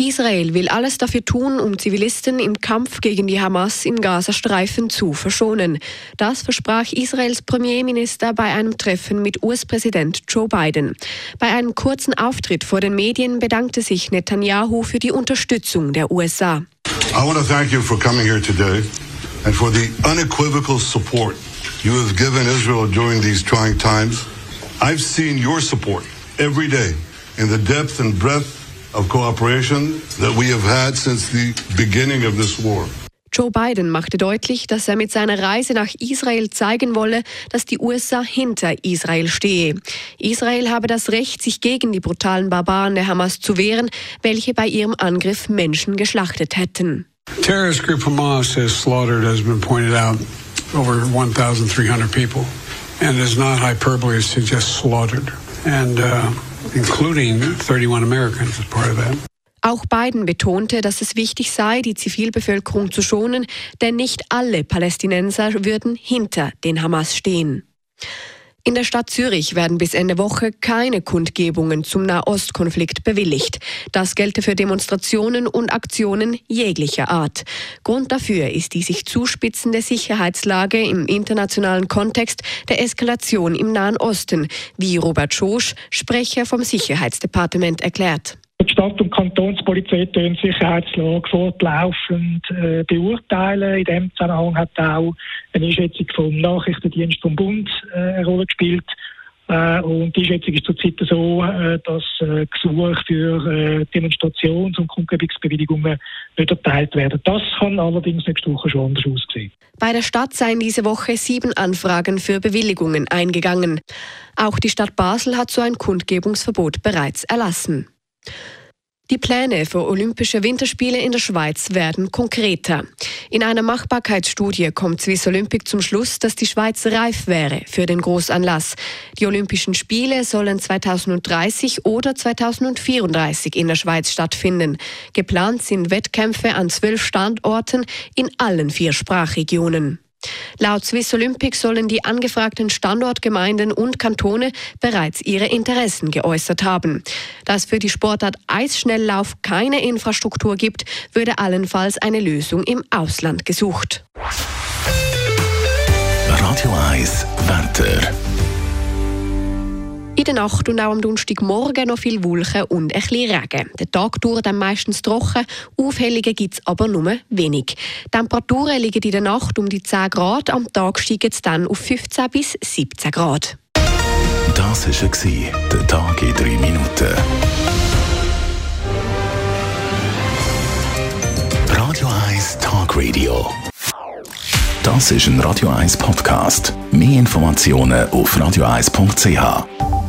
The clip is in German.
Israel will alles dafür tun, um Zivilisten im Kampf gegen die Hamas im Gazastreifen zu verschonen. Das versprach Israels Premierminister bei einem Treffen mit US-Präsident Joe Biden. Bei einem kurzen Auftritt vor den Medien bedankte sich Netanyahu für die Unterstützung der USA. I want to thank you for coming here today and for the unequivocal support you have given Israel during these trying times. I've seen your support every day in the depth and breadth of cooperation that we have had since the beginning of this war. Joe Biden machte deutlich, dass er mit seiner Reise nach Israel zeigen wolle, dass die USA hinter Israel stehe. Israel habe das Recht, sich gegen die brutalen Barbaren der Hamas zu wehren, welche bei ihrem Angriff Menschen geschlachtet hätten. Terrorist group Hamas has slaughtered, as been pointed out, over 1,300 people, and it is not hyperbole to suggest slaughtered, and uh, including 31 Americans as part of that. Auch Biden betonte, dass es wichtig sei, die Zivilbevölkerung zu schonen, denn nicht alle Palästinenser würden hinter den Hamas stehen. In der Stadt Zürich werden bis Ende Woche keine Kundgebungen zum Nahostkonflikt bewilligt. Das gelte für Demonstrationen und Aktionen jeglicher Art. Grund dafür ist die sich zuspitzende Sicherheitslage im internationalen Kontext der Eskalation im Nahen Osten, wie Robert Schosch, Sprecher vom Sicherheitsdepartement, erklärt. Stadt- und Kantonspolizei die Sicherheitslage fortlaufend äh, beurteilen. In dem Zusammenhang hat auch eine Einschätzung vom Nachrichtendienst vom Bund äh, eine Rolle gespielt. Äh, und die Einschätzung ist zurzeit so, äh, dass äh, Gesuche für äh, Demonstrations- und Kundgebungsbewilligungen nicht erteilt werden. Das kann allerdings nächste Woche schon anders aussehen. Bei der Stadt seien diese Woche sieben Anfragen für Bewilligungen eingegangen. Auch die Stadt Basel hat so ein Kundgebungsverbot bereits erlassen. Die Pläne für Olympische Winterspiele in der Schweiz werden konkreter. In einer Machbarkeitsstudie kommt Swiss Olympic zum Schluss, dass die Schweiz reif wäre für den Großanlass. Die Olympischen Spiele sollen 2030 oder 2034 in der Schweiz stattfinden. Geplant sind Wettkämpfe an zwölf Standorten in allen vier Sprachregionen. Laut Swiss Olympic sollen die angefragten Standortgemeinden und Kantone bereits ihre Interessen geäußert haben. Dass für die Sportart Eisschnelllauf keine Infrastruktur gibt, würde allenfalls eine Lösung im Ausland gesucht. Radio 1, Wetter. Der Nacht und auch am Donnerstagmorgen noch viel Wolken und ein bisschen Regen. Der Tag dauert dann meistens trocken, Aufhellungen gibt es aber nur wenig. Die Temperaturen liegen in der Nacht um die 10 Grad, am Tag steigen es dann auf 15 bis 17 Grad. Das war der Tag in 3 Minuten. Radio 1 Talk Radio. Das ist ein Radio 1 Podcast. Mehr Informationen auf radio1.ch.